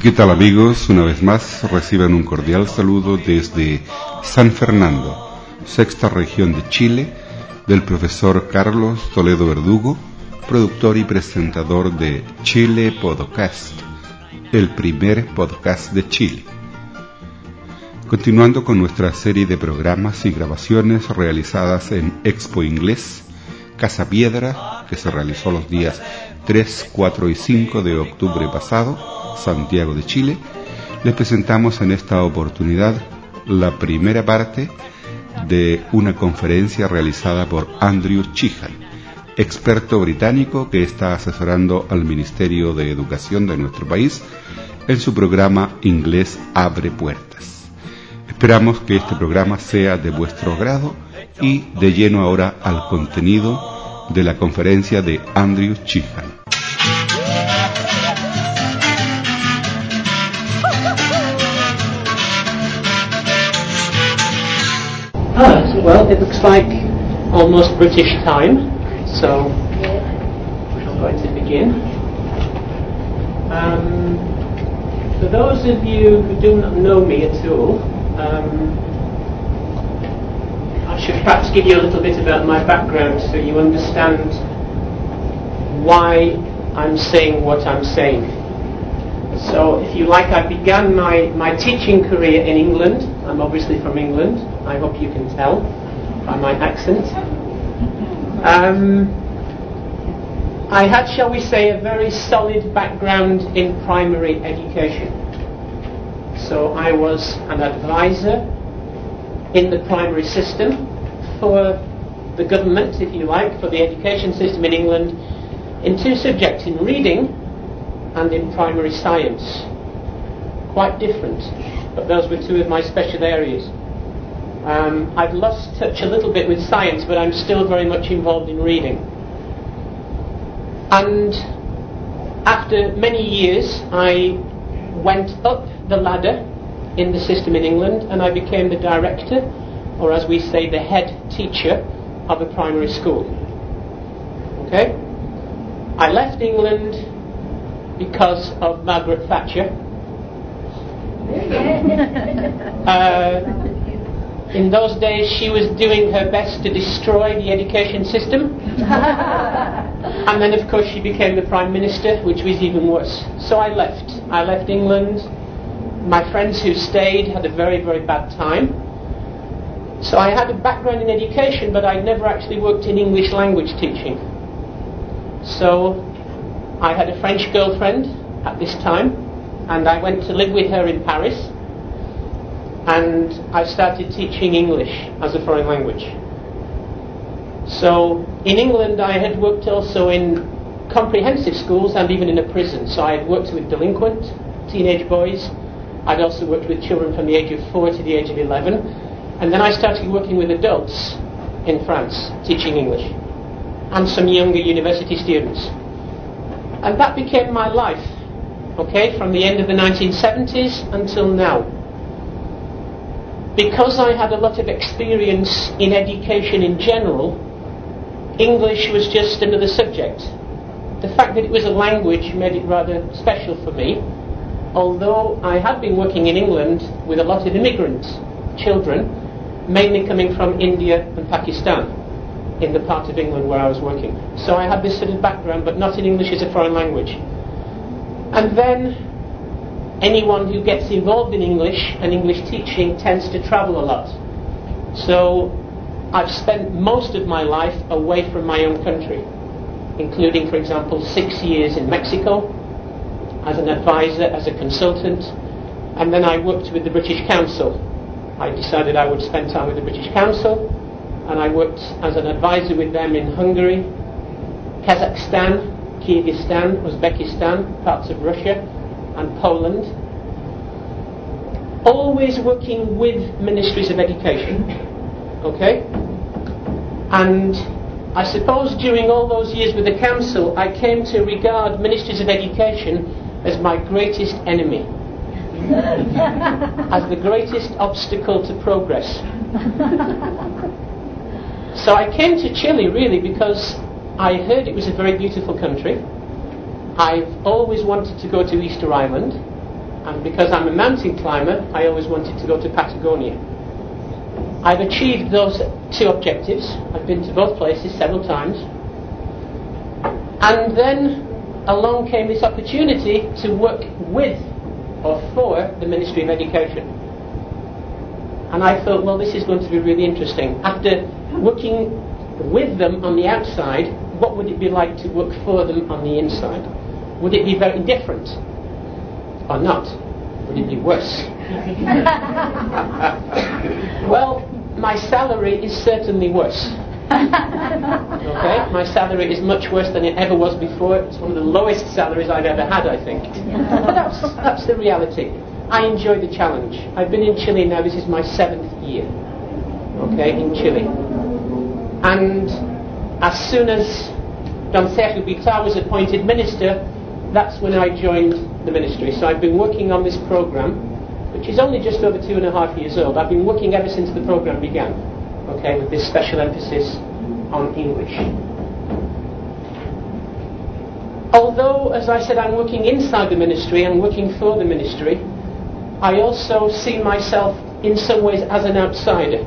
¿Qué tal amigos? Una vez más reciban un cordial saludo desde San Fernando, sexta región de Chile, del profesor Carlos Toledo Verdugo, productor y presentador de Chile Podcast, el primer podcast de Chile. Continuando con nuestra serie de programas y grabaciones realizadas en Expo Inglés, Casa Piedra, que se realizó los días 3, 4 y 5 de octubre pasado, Santiago de Chile, les presentamos en esta oportunidad la primera parte de una conferencia realizada por Andrew Chihan, experto británico que está asesorando al Ministerio de Educación de nuestro país en su programa Inglés Abre Puertas. Esperamos que este programa sea de vuestro agrado y de lleno ahora al contenido de la conferencia de Andrew Chihan. Ah, well, it looks like almost British time, so I'm going to begin. Um, for those of you who do not know me at all, um, I should perhaps give you a little bit about my background so you understand why I'm saying what I'm saying. So, if you like, I began my, my teaching career in England. I'm obviously from England. I hope you can tell by my accent. Um, I had, shall we say, a very solid background in primary education. So I was an advisor in the primary system for the government, if you like, for the education system in England in two subjects, in reading and in primary science. Quite different, but those were two of my special areas. Um, I've lost touch a little bit with science, but I'm still very much involved in reading. And after many years, I went up the ladder in the system in England and I became the director, or as we say, the head teacher of a primary school. Okay? I left England because of Margaret Thatcher. uh, in those days, she was doing her best to destroy the education system. and then, of course, she became the Prime Minister, which was even worse. So I left. I left England. My friends who stayed had a very, very bad time. So I had a background in education, but I'd never actually worked in English language teaching. So I had a French girlfriend at this time, and I went to live with her in Paris and I started teaching English as a foreign language. So in England, I had worked also in comprehensive schools and even in a prison. So I had worked with delinquent teenage boys. I'd also worked with children from the age of 4 to the age of 11. And then I started working with adults in France, teaching English, and some younger university students. And that became my life, okay, from the end of the 1970s until now because I had a lot of experience in education in general, English was just another subject. The fact that it was a language made it rather special for me, although I had been working in England with a lot of immigrant children, mainly coming from India and Pakistan, in the part of England where I was working. So I had this sort of background, but not in English as a foreign language. And then anyone who gets involved in English and English teaching tends to travel a lot. So I've spent most of my life away from my own country, including, for example, six years in Mexico as an advisor, as a consultant, and then I worked with the British Council. I decided I would spend time with the British Council, and I worked as an advisor with them in Hungary, Kazakhstan, Kyrgyzstan, Uzbekistan, parts of Russia, and Poland, always working with ministries of education, okay? And I suppose during all those years with the council, I came to regard ministries of education as my greatest enemy, as the greatest obstacle to progress. so I came to Chile really because I heard it was a very beautiful country. I've always wanted to go to Easter Island, and because I'm a mountain climber, I always wanted to go to Patagonia. I've achieved those two objectives. I've been to both places several times. And then along came this opportunity to work with or for the Ministry of Education. And I thought, well, this is going to be really interesting. After working with them on the outside, what would it be like to work for them on the inside? Would it be very different or not? Would it be worse? well, my salary is certainly worse. okay, my salary is much worse than it ever was before. It's one of the lowest salaries I've ever had, I think. but that's, that's the reality. I enjoy the challenge. I've been in Chile now, this is my seventh year. Okay, in Chile. And as soon as Don Sergio Bitar was appointed minister, that's when I joined the ministry. So I've been working on this program which is only just over two and a half years old. I've been working ever since the program began, okay, with this special emphasis on English. Although, as I said, I'm working inside the ministry, I'm working for the ministry, I also see myself in some ways as an outsider.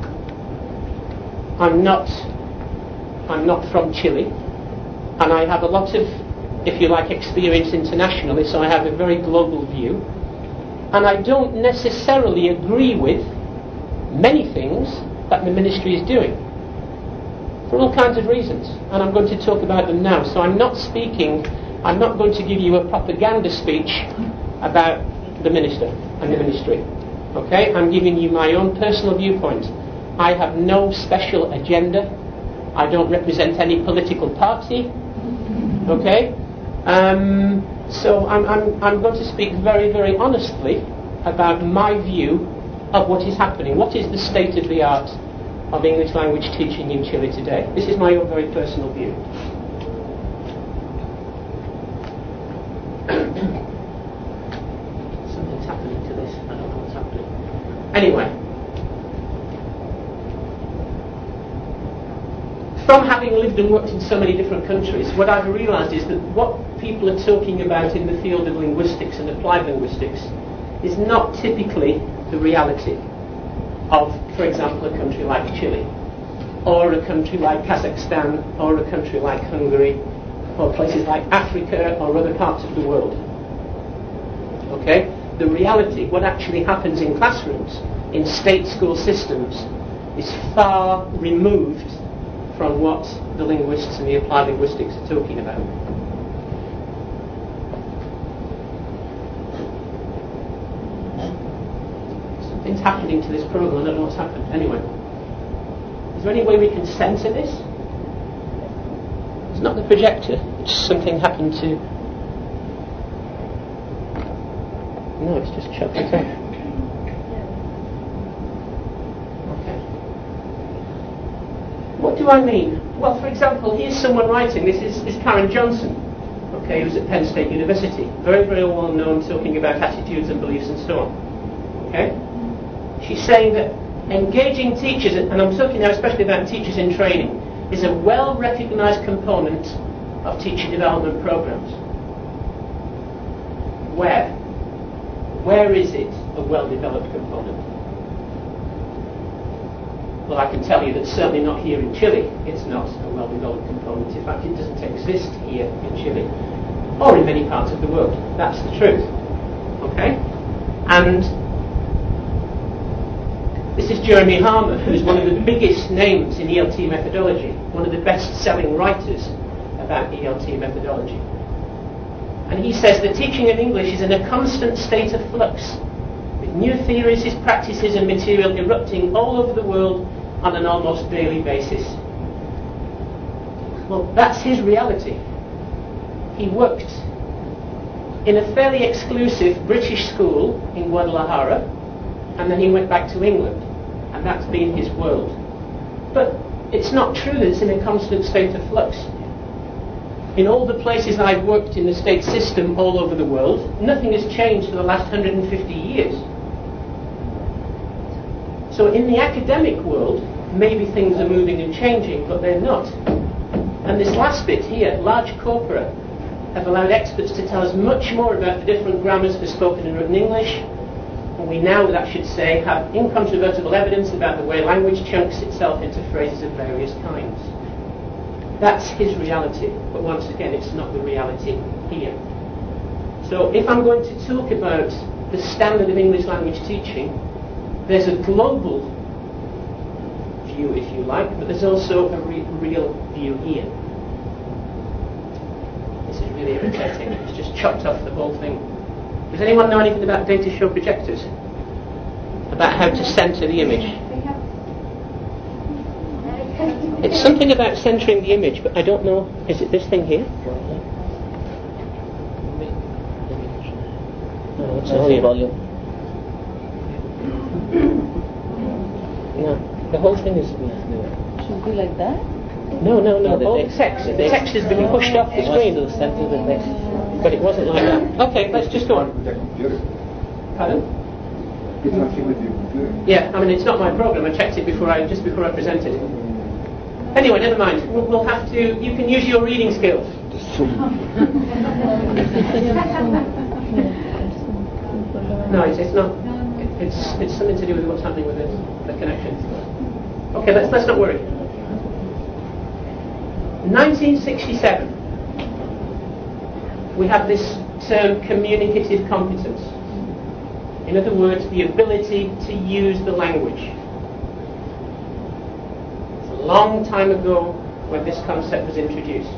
I'm not, I'm not from Chile, and I have a lot of, if you like, experience internationally, so I have a very global view and I don't necessarily agree with many things that the ministry is doing for all kinds of reasons, and I'm going to talk about them now. So I'm not speaking, I'm not going to give you a propaganda speech about the minister and the ministry. Okay? I'm giving you my own personal viewpoint. I have no special agenda. I don't represent any political party. Okay? Um, so I'm, I'm, I'm going to speak very, very honestly about my view of what is happening. What is the state of the art of English language teaching in Chile today? This is my own very personal view. Something's happening to this. I don't know what's happening. Anyway. From having lived and worked in so many different countries, what I've realized is that what people are talking about in the field of linguistics and applied linguistics is not typically the reality of, for example, a country like Chile, or a country like Kazakhstan, or a country like Hungary, or places like Africa or other parts of the world. Okay? The reality, what actually happens in classrooms, in state school systems, is far removed from what the linguists and the applied linguistics are talking about. Something's happening to this program, I don't know what's happened. Anyway. Is there any way we can censor this? It's not the projector, it's just something happened to. No, it's just shut it off. Okay. What do I mean? Well, for example, here's someone writing. This is, is Karen Johnson, okay, who's at Penn State University. Very, very well known talking about attitudes and beliefs and so on. Okay? She's saying that engaging teachers, and I'm talking now especially about teachers in training, is a well recognized component of teacher development programs. Where? Where is it a well developed component? Well, I can tell you that certainly not here in Chile. It's not a well developed component. In fact, it doesn't exist here in Chile or in many parts of the world. That's the truth. Okay? And this is Jeremy Harmer, who's one of the biggest names in ELT methodology, one of the best selling writers about ELT methodology. And he says the teaching of English is in a constant state of flux, with new theories, practices, and material erupting all over the world on an almost daily basis. Well, that's his reality. He worked in a fairly exclusive British school in Guadalajara, and then he went back to England, and that's been his world. But it's not true that it's in a constant state of flux. In all the places I've worked in the state system all over the world, nothing has changed for the last 150 years. So in the academic world, maybe things are moving and changing, but they're not. And this last bit here, large corpora have allowed experts to tell us much more about the different grammars for spoken and written English. And we now, that should say, have incontrovertible evidence about the way language chunks itself into phrases of various kinds. That's his reality, but once again, it's not the reality here. So if I'm going to talk about the standard of English language teaching, there's a global view, if you like, but there's also a re- real view here. This is really irritating. It's just chopped off the whole thing. Does anyone know anything about data show projectors? About how to center the image? It's something about centering the image, but I don't know. Is it this thing here? No, it's not here. volume. No, the whole thing is. Should be like that. No, no, no. No, the All the text- text, the the text- text has been pushed off the It wants screen, to center the text. but it wasn't like that. Okay, let's just go on. With the computer. Pardon? It's something with your computer. Yeah, I mean it's not my program. I checked it before I just before I presented. It. Anyway, never mind. We'll, we'll have to. You can use your reading skills. No, it's, it's not. It's it's something to do with what's happening with the, the connection. Okay, let's let's not worry. 1967. We have this term communicative competence. In other words, the ability to use the language. It's a long time ago when this concept was introduced.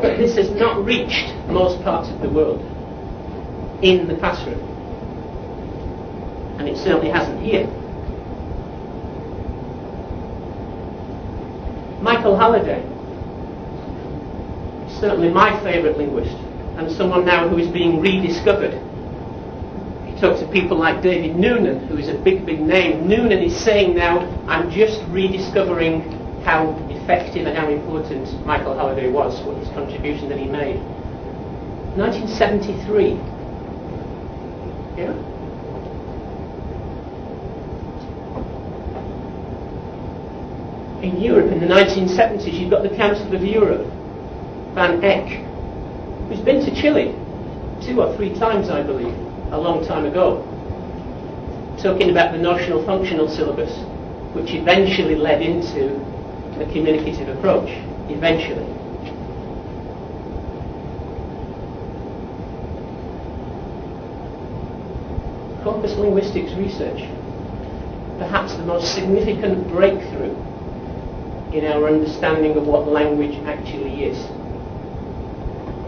but this has not reached most parts of the world in the classroom. And it certainly hasn't here. Michael Halliday, certainly my favourite linguist, and someone now who is being rediscovered. He talks to people like David Nunan, who is a big, big name. Nunan is saying now, I'm just rediscovering how effective and how important Michael Halliday was, what his contribution that he made. 1973. Yeah? In Europe in the 1970s, you've got the Council of Europe, Van Ek, who's been to Chile two or three times, I believe, a long time ago, talking about the notional functional syllabus, which eventually led into the communicative approach, eventually. Corpus linguistics research, perhaps the most significant breakthrough in our understanding of what language actually is.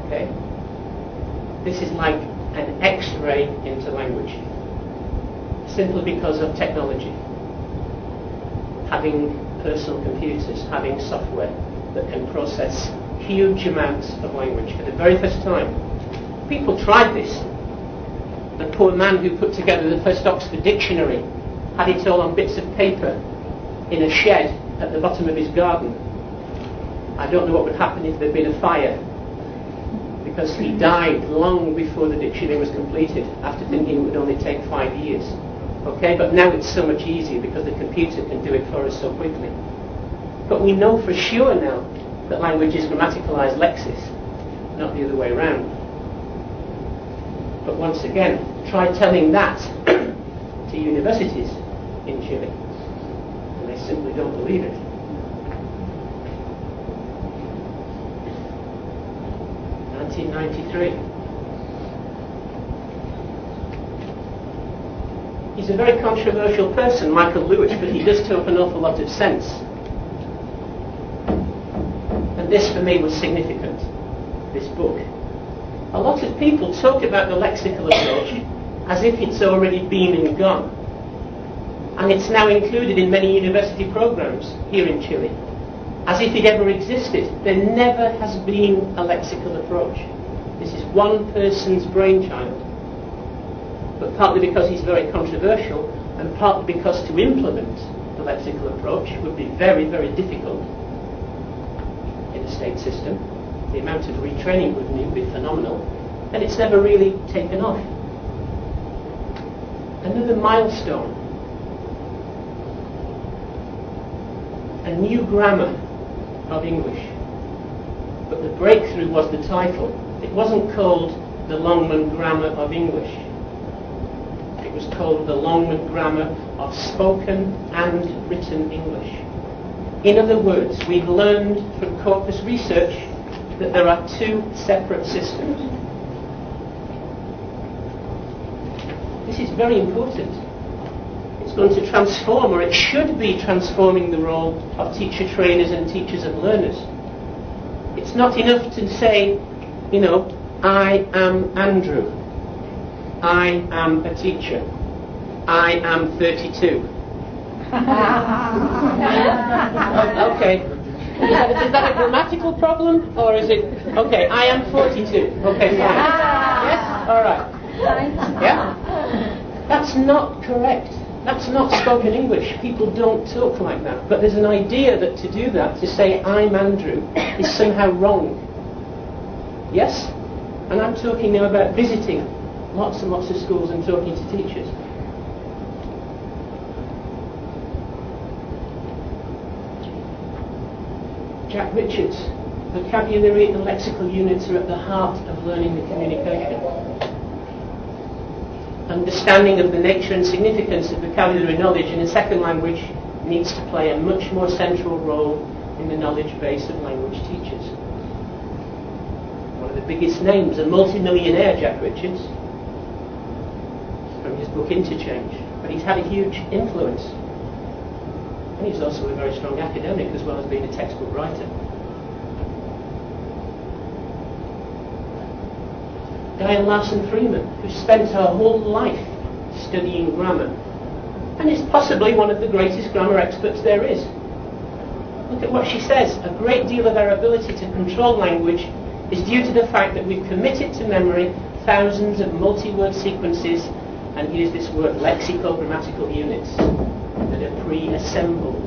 Okay? This is like an X-ray into language, simply because of technology. Having personal computers, having software that can process huge amounts of language for the very first time. People tried this. The poor man who put together the first Oxford Dictionary had it all on bits of paper in a shed at the bottom of his garden. I don't know what would happen if there'd been a fire because he died long before the dictionary was completed after thinking it would only take five years. Okay, but now it's so much easier because the computer can do it for us so quickly. But we know for sure now that language is grammaticalized lexis, not the other way around. But once again, try telling that to universities in Chile, simply don't believe it. Nineteen ninety-three. He's a very controversial person, Michael Lewis, but he does talk an awful lot of sense. And this for me was significant, this book. A lot of people talk about the lexical approach as if it's already been and gone. And it's now included in many university programs here in Chile, as if it ever existed. There never has been a lexical approach. This is one person's brainchild but partly because he's very controversial, and partly because to implement the lexical approach would be very, very difficult in a state system. The amount of retraining would need would be phenomenal, and it's never really taken off. Another milestone. A new grammar of English. But the breakthrough was the title. It wasn't called the Longman Grammar of English. It was called the Longman Grammar of Spoken and Written English. In other words, we've learned from corpus research that there are two separate systems. This is very important. It's going to transform, or it should be transforming the role of teacher trainers and teachers and learners. It's not enough to say, you know, I am Andrew. I am a teacher. I am 32. okay. Is that, a, is that a grammatical problem or is it okay? I am 42. Okay, fine. Ah. Yes. All right. Yeah. That's not correct. That's not spoken English. People don't talk like that. But there's an idea that to do that, to say I'm Andrew, is somehow wrong. Yes? And I'm talking now about visiting lots and lots of schools and talking to teachers. Jack Richards, vocabulary and lexical units are at the heart of learning the communication. Understanding of the nature and significance of vocabulary knowledge in a second language needs to play a much more central role in the knowledge base of language teachers. One of the biggest names, a multi-millionaire, Jack Richards, from his book Interchange, but he's had a huge influence and he's also a very strong academic as well as being a textbook writer. Diane Larsen-Freeman, who spent her whole life studying grammar and is possibly one of the greatest grammar experts there is. Look at what she says. A great deal of our ability to control language is due to the fact that we've committed to memory thousands of multi-word sequences and use this word lexico-grammatical units that are pre-assembled.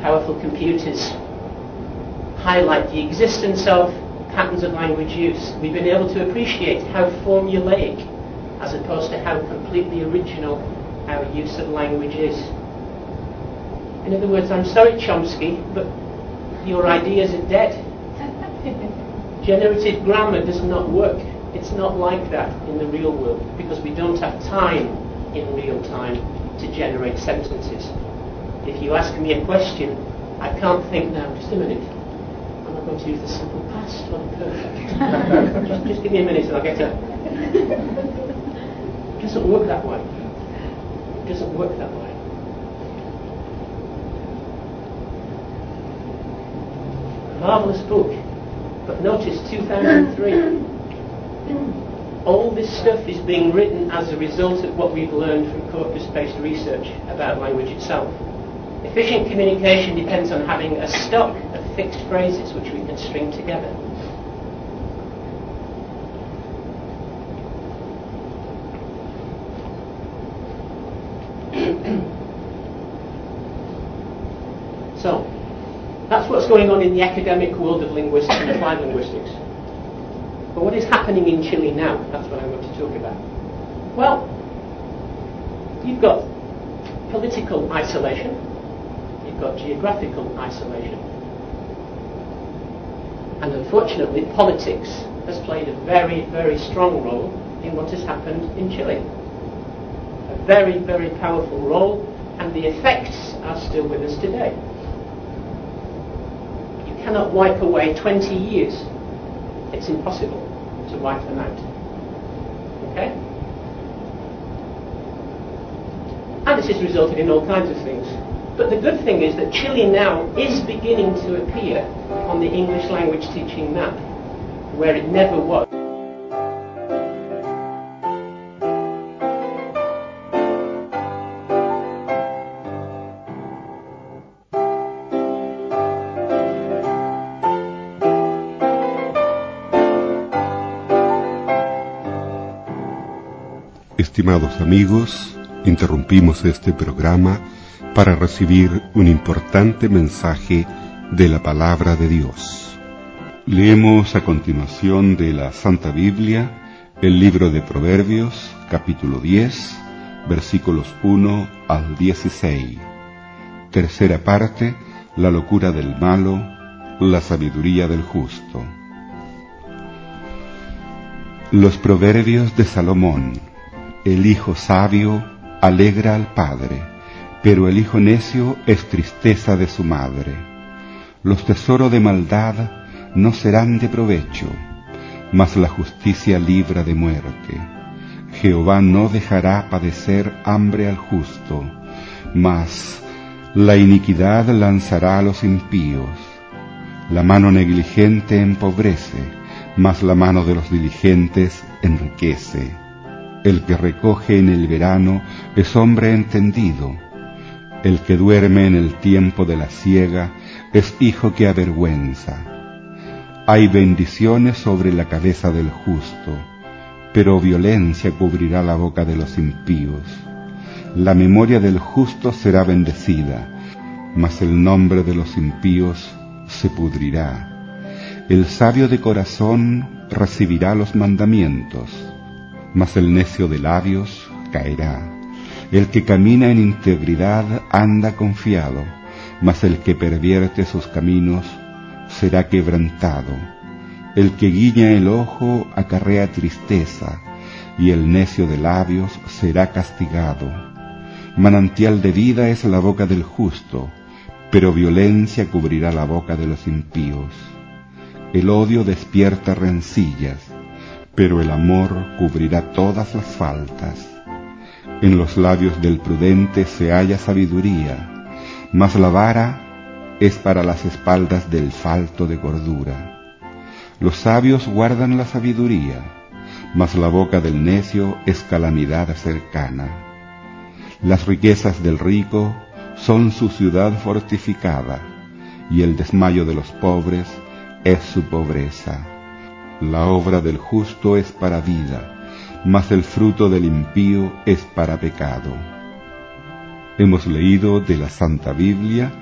Powerful computers highlight the existence of patterns of language use. We've been able to appreciate how formulaic as opposed to how completely original our use of language is. In other words, I'm sorry, Chomsky, but your ideas are dead. Generative grammar does not work. It's not like that in the real world because we don't have time in real time to generate sentences. If you ask me a question, I can't think now. Just a minute. I'm not going to use the simple past or the perfect. just, just give me a minute and I'll get it. It doesn't work that way. It doesn't work that way. Marvelous book. But notice 2003. All this stuff is being written as a result of what we've learned from corpus-based research about language itself. Efficient communication depends on having a stock of fixed phrases which we can string together. so, that's what's going on in the academic world of linguistics and applied linguistics. But what is happening in Chile now? That's what I want to talk about. Well, you've got political isolation, you've got geographical isolation. And unfortunately, politics has played a very, very strong role in what has happened in Chile. A very, very powerful role, and the effects are still with us today. You cannot wipe away 20 years. It's impossible to wipe them out. Okay? And this has resulted in all kinds of things. But the good thing is that Chile now is beginning to appear on the English language teaching map, where it never was. Estimados amigos, interrumpimos este programa para recibir un importante mensaje de la palabra de Dios. Leemos a continuación de la Santa Biblia El libro de Proverbios, capítulo 10, versículos 1 al 16. Tercera parte, la locura del malo, la sabiduría del justo. Los proverbios de Salomón. El hijo sabio alegra al padre, pero el hijo necio es tristeza de su madre. Los tesoros de maldad no serán de provecho, mas la justicia libra de muerte. Jehová no dejará padecer hambre al justo, mas la iniquidad lanzará a los impíos. La mano negligente empobrece, mas la mano de los diligentes enriquece. El que recoge en el verano es hombre entendido. El que duerme en el tiempo de la siega es hijo que avergüenza. Hay bendiciones sobre la cabeza del justo, pero violencia cubrirá la boca de los impíos. La memoria del justo será bendecida, mas el nombre de los impíos se pudrirá. El sabio de corazón recibirá los mandamientos, mas el necio de labios caerá. El que camina en integridad anda confiado, mas el que pervierte sus caminos será quebrantado. El que guiña el ojo acarrea tristeza, y el necio de labios será castigado. Manantial de vida es la boca del justo, pero violencia cubrirá la boca de los impíos. El odio despierta rencillas, pero el amor cubrirá todas las faltas. En los labios del prudente se halla sabiduría, mas la vara es para las espaldas del falto de gordura. Los sabios guardan la sabiduría, mas la boca del necio es calamidad cercana. Las riquezas del rico son su ciudad fortificada, y el desmayo de los pobres es su pobreza. La obra del justo es para vida, mas el fruto del impío es para pecado. Hemos leído de la Santa Biblia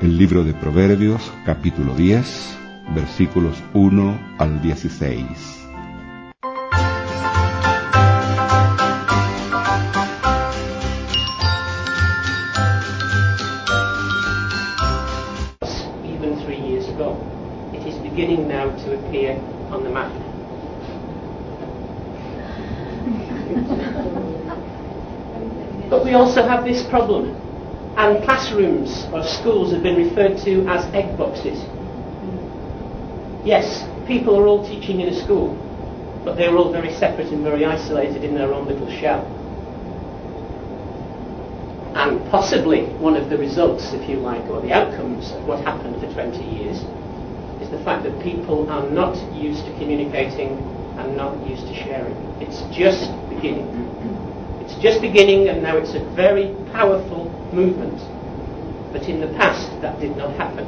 el libro de Proverbios capítulo 10 versículos 1 al 16. even three years ago. It is beginning now to appear on the map. But we also have this problem, and classrooms or schools have been referred to as egg boxes. Yes, people are all teaching in a school, but they're all very separate and very isolated in their own little shell. And possibly one of the results, if you like, or the outcomes of what happened for 20 years is the fact that people are not used to communicating and not used to sharing. It's just beginning. It's just beginning and now it's a very powerful movement. But in the past that did not happen.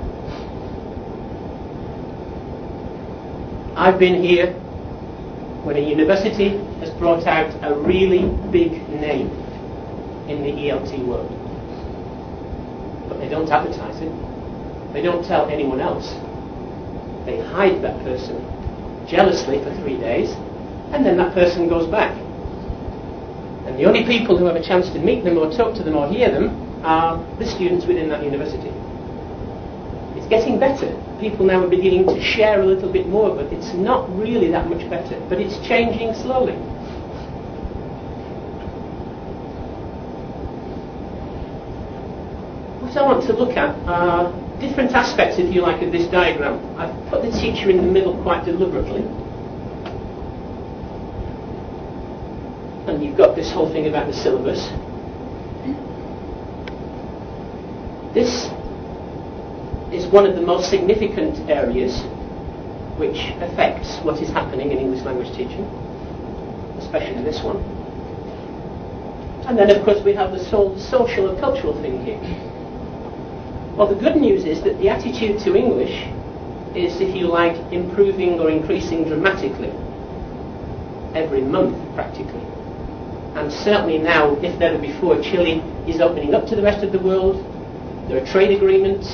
I've been here when a university has brought out a really big name in the ELT world. But they don't advertise it. They don't tell anyone else. They hide that person jealously for three days, and then that person goes back. And the only people who have a chance to meet them or talk to them or hear them are the students within that university. It's getting better. People now are beginning to share a little bit more, but it's not really that much better. But it's changing slowly. What I want to look at are different aspects, if you like, of this diagram. I've put the teacher in the middle quite deliberately. And you've got this whole thing about the syllabus. This is one of the most significant areas which affects what is happening in English language teaching, especially this one. And then, of course, we have the social and cultural thing here. Well, the good news is that the attitude to English is, if you like, improving or increasing dramatically every month, practically. And certainly now, if never before, Chile is opening up to the rest of the world. There are trade agreements.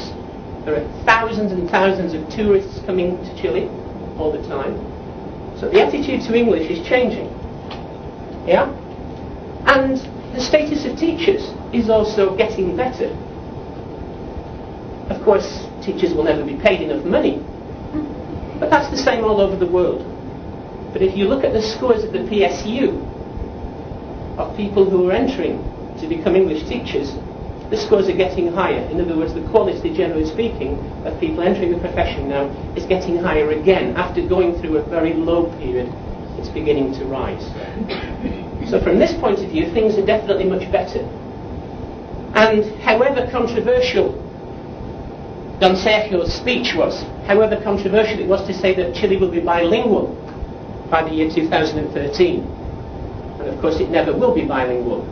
There are thousands and thousands of tourists coming to Chile all the time. So the attitude to English is changing. Yeah? And the status of teachers is also getting better. Of course, teachers will never be paid enough money, but that's the same all over the world. But if you look at the scores at the PSU of people who are entering to become English teachers, the scores are getting higher. In other words, the quality, generally speaking, of people entering the profession now is getting higher again. After going through a very low period, it's beginning to rise. So from this point of view, things are definitely much better. And however controversial Don Sergio's speech was, however controversial it was to say that Chile will be bilingual by the year 2013, and of course it never will be bilingual,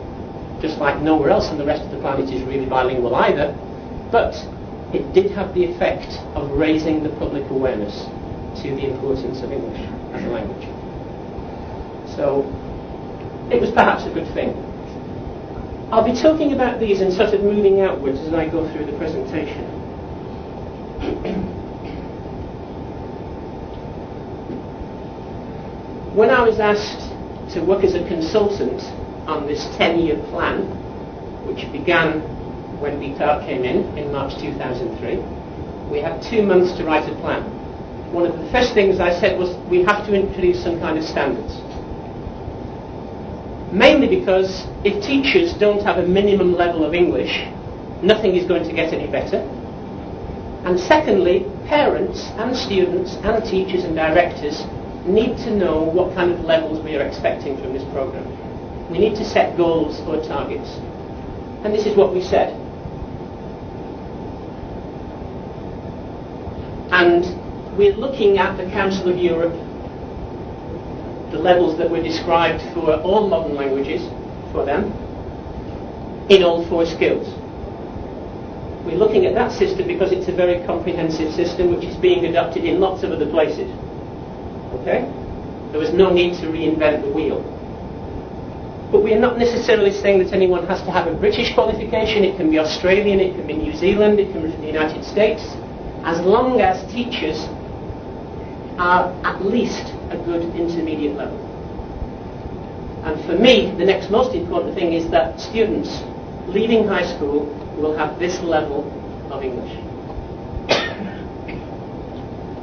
just like nowhere else on the rest of the planet is really bilingual either, but it did have the effect of raising the public awareness to the importance of English as a language. So it was perhaps a good thing. I'll be talking about these and sort of moving outwards as I go through the presentation. When I was asked to work as a consultant on this 10-year plan, which began when Bitar came in, in March 2003, we had two months to write a plan. One of the first things I said was we have to introduce some kind of standards. Mainly because if teachers don't have a minimum level of English, nothing is going to get any better. And secondly, parents and students and teachers and directors need to know what kind of levels we are expecting from this program. We need to set goals or targets. And this is what we said. And we're looking at the Council of Europe, the levels that were described for all modern languages, for them, in all four skills. We're looking at that system because it's a very comprehensive system which is being adopted in lots of other places. Okay? There was no need to reinvent the wheel. But we are not necessarily saying that anyone has to have a British qualification. It can be Australian, it can be New Zealand, it can be the United States, as long as teachers are at least a good intermediate level. And for me, the next most important thing is that students leaving high school will have this level of English.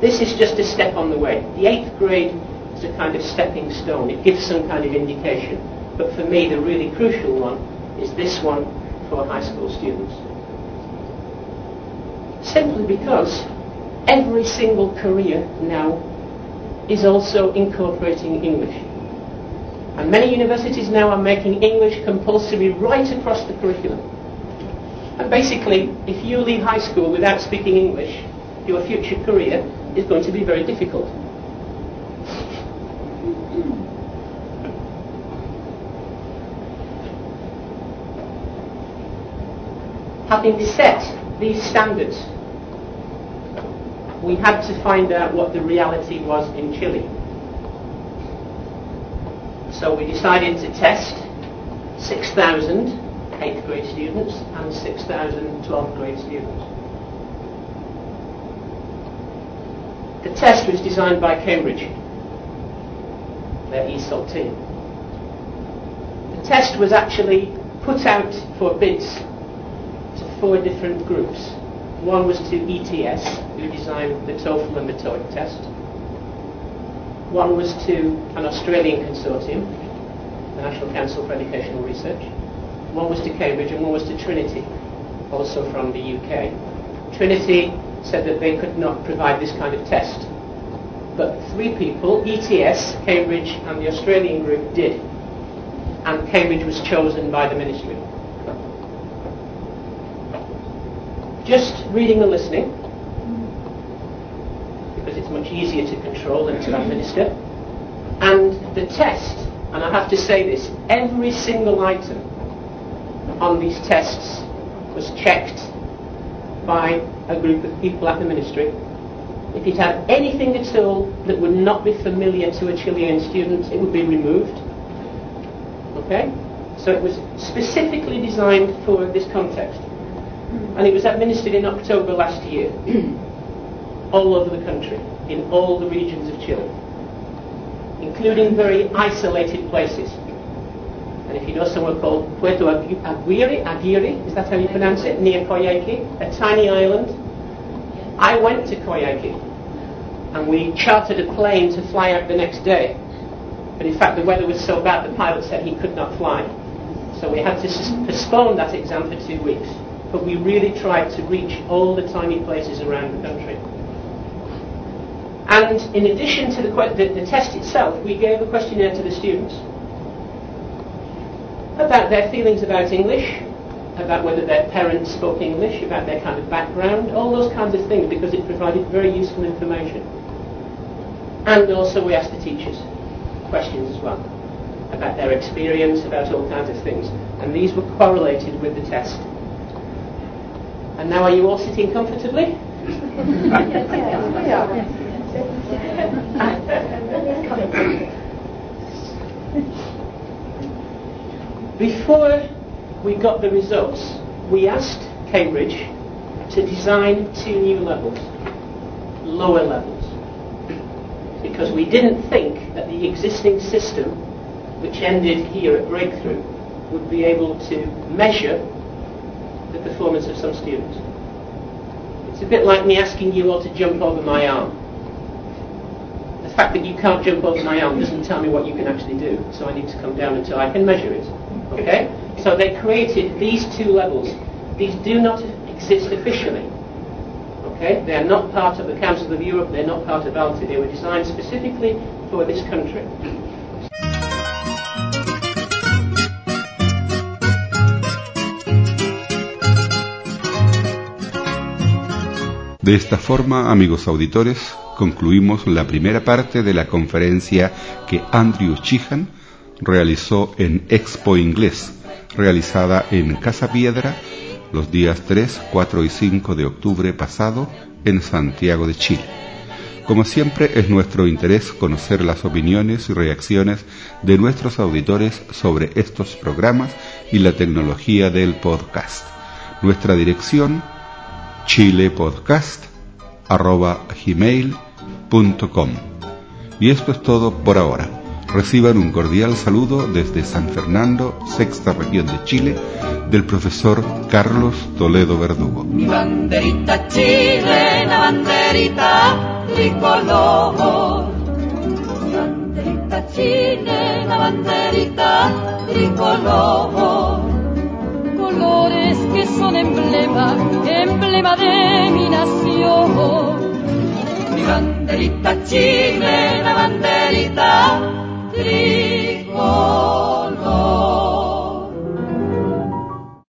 This is just a step on the way. The eighth grade is a kind of stepping stone. It gives some kind of indication. But for me, the really crucial one is this one for high school students. Simply because every single career now is also incorporating English. And many universities now are making English compulsory right across the curriculum. And basically, if you leave high school without speaking English, your future career is going to be very difficult. Having set these standards, we had to find out what the reality was in Chile. So we decided to test 6,000 8th grade students and 6,000 12th grade students. The test was designed by Cambridge, their ESOL team. The test was actually put out for bids to four different groups. One was to ETS, who designed the TOEFL and the TOEIC test. One was to an Australian consortium, the National Council for Educational Research. One was to Cambridge and one was to Trinity, also from the UK. Trinity said that they could not provide this kind of test. But three people, ETS, Cambridge and the Australian group did. And Cambridge was chosen by the ministry. Just reading and listening, because it's much easier to control than to administer. And the test, and I have to say this, every single item on these tests was checked by a group of people at the ministry. If it had anything at all that would not be familiar to a Chilean student, it would be removed. Okay? So it was specifically designed for this context. And it was administered in October last year, all over the country, in all the regions of Chile. including very isolated places. If you know somewhere called Puerto Aguirre, Aguirre, is that how you pronounce it, near Coyhaique, a tiny island, I went to Coyhaique and we chartered a plane to fly out the next day. But in fact, the weather was so bad, the pilot said he could not fly. So we had to postpone that exam for two weeks. But we really tried to reach all the tiny places around the country. And in addition to the, que- the, the test itself, we gave a questionnaire to the students about their feelings about English, about whether their parents spoke English, about their kind of background, all those kinds of things, because it provided very useful information. And also we asked the teachers questions as well about their experience, about all kinds of things. And these were correlated with the test. And now are you all sitting comfortably? Before we got the results, we asked Cambridge to design two new levels, lower levels, because we didn't think that the existing system, which ended here at Breakthrough, would be able to measure the performance of some students. It's a bit like me asking you all to jump over my arm. The fact that you can't jump over my arm doesn't tell me what you can actually do, so I need to come down until I can measure it. Okay? So they created these two levels. These do not exist officially. Okay? They are not part of the Council of Europe, they're not part of ALTE. They were designed specifically for this country. De esta forma, amigos auditores, concluimos la primera parte de la conferencia que Andrew Chihan realizó en Expo Inglés, realizada en Casa Piedra los días 3, 4 y 5 de octubre pasado en Santiago de Chile. Como siempre, es nuestro interés conocer las opiniones y reacciones de nuestros auditores sobre estos programas y la tecnología del podcast. Nuestra dirección chilepodcast.gmail.com Y esto es todo por ahora. Reciban un cordial saludo desde San Fernando, sexta región de Chile, del profesor Carlos Toledo Verdugo. Mi banderita chilena, banderita tricolor. Mi banderita chilena, banderita tricolor. Colores que son emblema, emblema de mi nación. Mi banderita chilena, banderita Patrico.